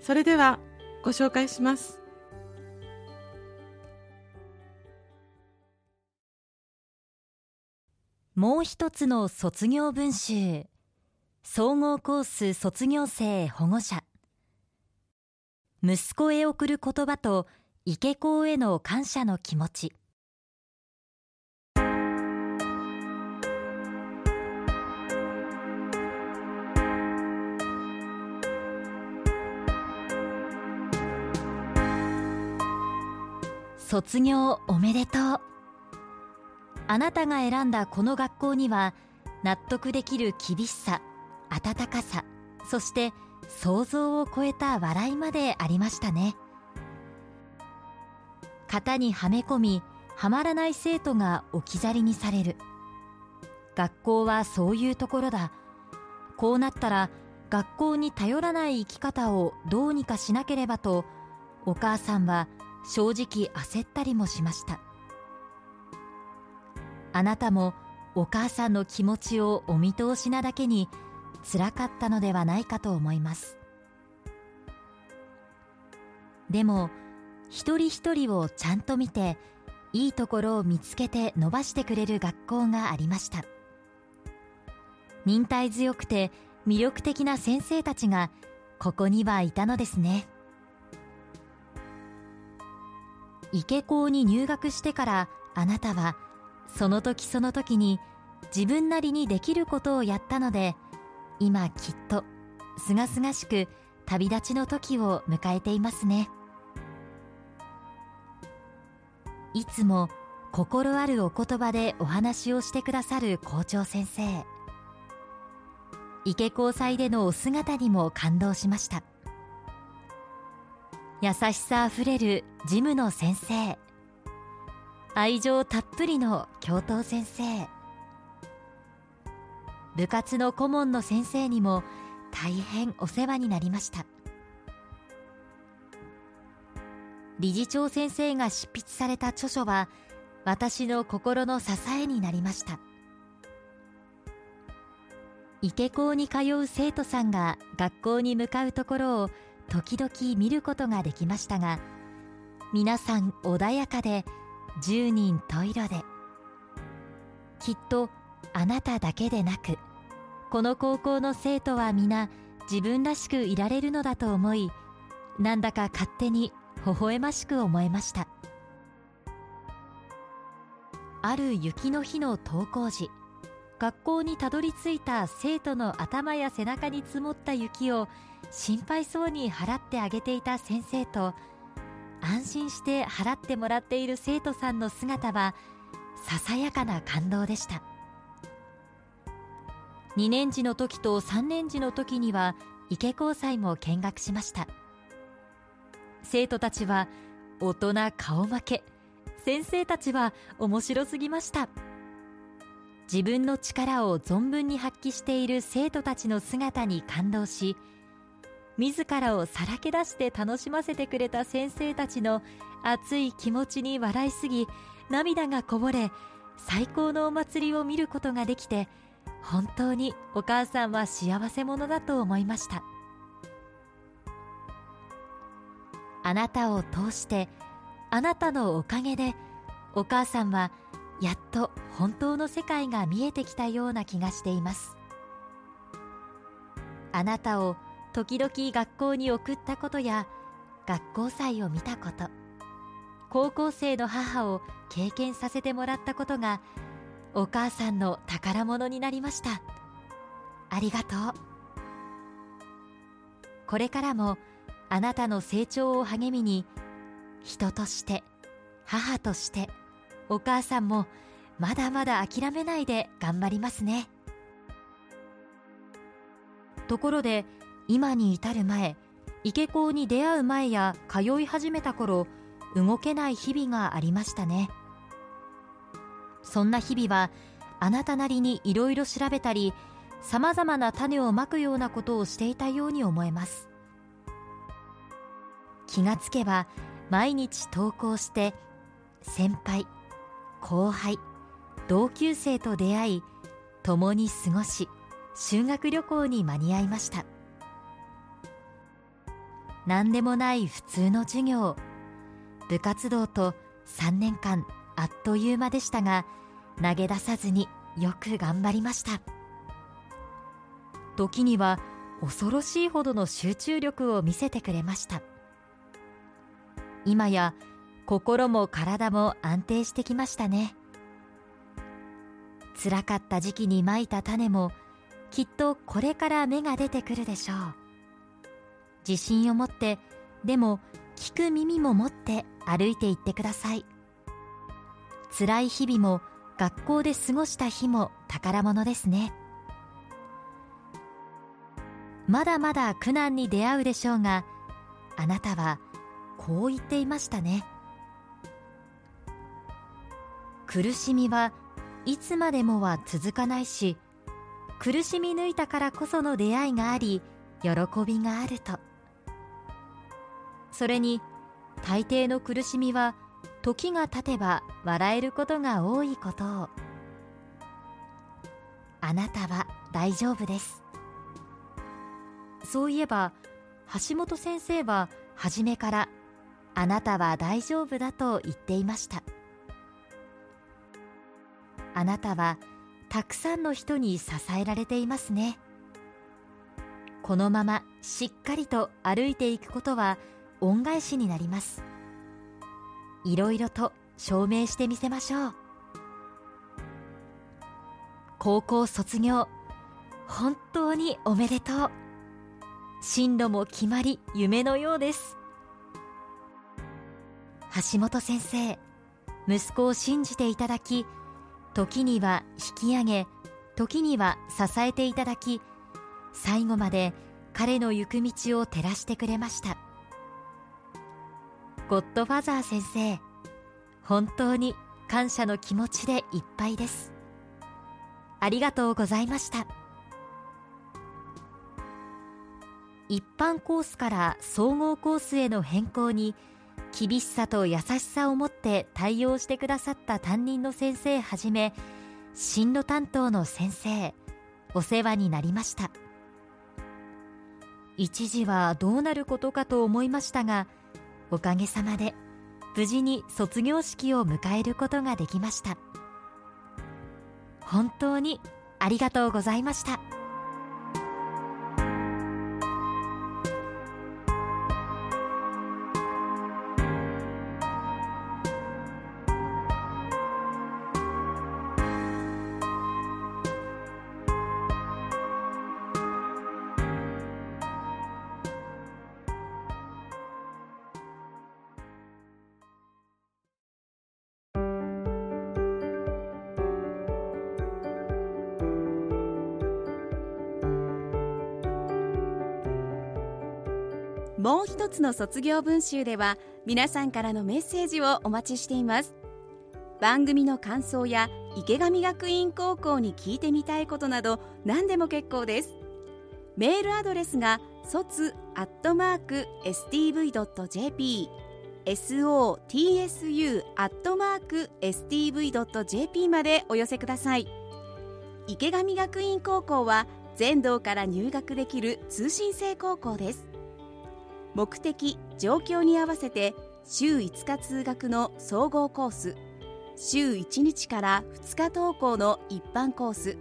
それではご紹介します。もう一つの卒業文集。総合コース卒業生保護者。息子へ送る言葉と池子への感謝の気持ち。卒業おめでとう。あなたが選んだこの学校には納得できる厳しさ温かさそして想像を超えた笑いまでありましたね。型にはめ込みはまらない生徒が置き去りにされる。学校はそういうところだ。こうなったら学校に頼らない生き方をどうにかしなければとお母さんは正直焦ったりもしました。あなたもお母さんの気持ちをお見通しなだけにつらかったのではないかと思います。でも一人一人をちゃんと見ていいところを見つけて伸ばしてくれる学校がありました。忍耐強くて魅力的な先生たちがここにはいたのですね。池校に入学してからあなたはその時その時に自分なりにできることをやったので今きっとすがすがしく旅立ちの時を迎えていますね。いつも心あるお言葉でお話をしてくださる校長先生。池高祭でのお姿にも感動しました。優しさあふれる事務の先生。愛情たっぷりの教頭先生。部活の顧問の先生にも大変お世話になりました。理事長先生が執筆された著書は私の心の支えになりました。池校に通う生徒さんが学校に向かうところを時々見ることができましたが皆さん穏やかで十人十色できっとあなただけでなくこの高校の生徒は皆自分らしくいられるのだと思いなんだか勝手に微笑ましく思えました。ある雪の日の登校時学校にたどり着いた生徒の頭や背中に積もった雪を心配そうに払ってあげていた先生と安心して払ってもらっている生徒さんの姿はささやかな感動でした。2年次の時と3年次の時には池高裁も見学しました。生徒たちは大人顔負け。先生たちは面白すぎました。自分の力を存分に発揮している生徒たちの姿に感動し自らをさらけ出して楽しませてくれた先生たちの熱い気持ちに笑いすぎ涙がこぼれ最高のお祭りを見ることができて本当にお母さんは幸せ者だと思いました。あなたを通してあなたのおかげでお母さんはやっと本当の世界が見えてきたような気がしています。あなたを時々学校に送ったことや学校祭を見たこと高校生の母を経験させてもらったことがお母さんの宝物になりました。ありがとう。これからもあなたの成長を励みに人として母としてお母さんもまだまだ諦めないで頑張りますね。ところで今に至る前池高に出会う前や通い始めた頃動けない日々がありましたね。そんな日々はあなたなりにいろいろ調べたりさまざまな種をまくようなことをしていたように思えます。気がつけば毎日登校して先輩後輩同級生と出会い共に過ごし修学旅行に間に合いました。何でもない普通の授業部活動と3年間あっという間でしたが投げ出さずによく頑張りました。時には恐ろしいほどの集中力を見せてくれました。今や心も体も安定してきましたね。辛かった時期にまいた種もきっとこれから芽が出てくるでしょう。自信を持ってでも聞く耳も持って歩いていってください。辛い日々も学校で過ごした日も宝物ですね。まだまだ苦難に出会うでしょうがあなたはこう言っていましたね。苦しみはいつまでもは続かないし苦しみ抜いたからこその出会いがあり喜びがあると。それに大抵の苦しみは時が経てば笑えることが多いことを。あなたは大丈夫です。そういえば橋本先生は初めからあなたは大丈夫だと言っていました。あなたはたくさんの人に支えられていますね。このまましっかりと歩いていくことは恩返しになります。いろいろと証明してみせましょう。高校卒業本当におめでとう。進路も決まり夢のようです。橋本先生息子を信じていただき時には引き上げ時には支えていただき最後まで彼の行く道を照らしてくれました。ゴッドファザー先生本当に感謝の気持ちでいっぱいです。ありがとうございました。一般コースから総合コースへの変更に厳しさと優しさを持って対応してくださった担任の先生はじめ進路担当の先生お世話になりました。一時はどうなることかと思いましたがおかげさまで無事に卒業式を迎えることができました。本当にありがとうございました。もう一つの卒業文集では皆さんからのメッセージをお待ちしています。番組の感想や池上学院高校に聞いてみたいことなど何でも結構です。メールアドレスが卒アットマーク stv.jp sotsu アットマーク stv.jp までお寄せください。池上学院高校は全道から入学できる通信制高校です。目的状況に合わせて週5日通学の総合コース週1日から2日登校の一般コース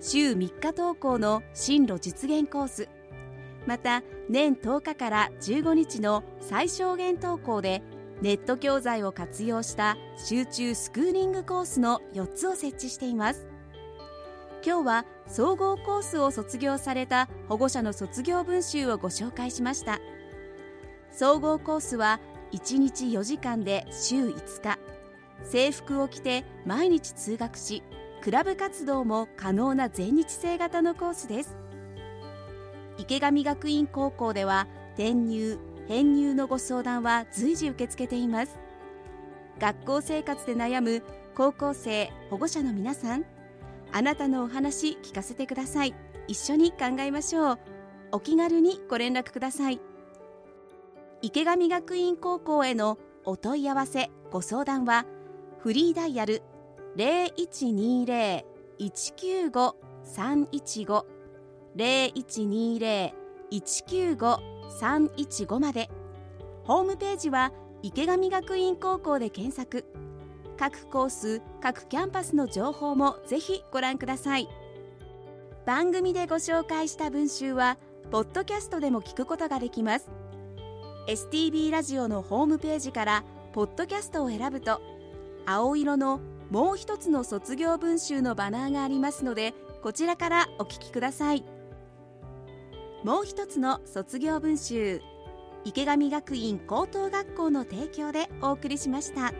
週3日登校の進路実現コースまた年10日から15日の最小限登校でネット教材を活用した集中スクーリングコースの4つを設置しています。今日は総合コースを卒業された保護者の卒業文集をご紹介しました。総合コースは1日4時間で週5日。制服を着て毎日通学しクラブ活動も可能な全日制型のコースです。池上学院高校では転入編入のご相談は随時受け付けています。学校生活で悩む高校生保護者の皆さんあなたのお話聞かせてください。一緒に考えましょう。お気軽にご連絡ください。池上学院高校へのお問い合わせご相談はフリーダイヤル0120-195-315 0120-195-315まで。ホームページは池上学院高校で検索。各コース各キャンパスの情報もぜひご覧ください。番組でご紹介した文集はポッドキャストでも聞くことができます。STB ラジオのホームページからポッドキャストを選ぶと青色のもう一つの卒業文集のバナーがありますのでこちらからお聞きくださいもう一つの卒業文集池上学院高等学校の提供でお送りしました。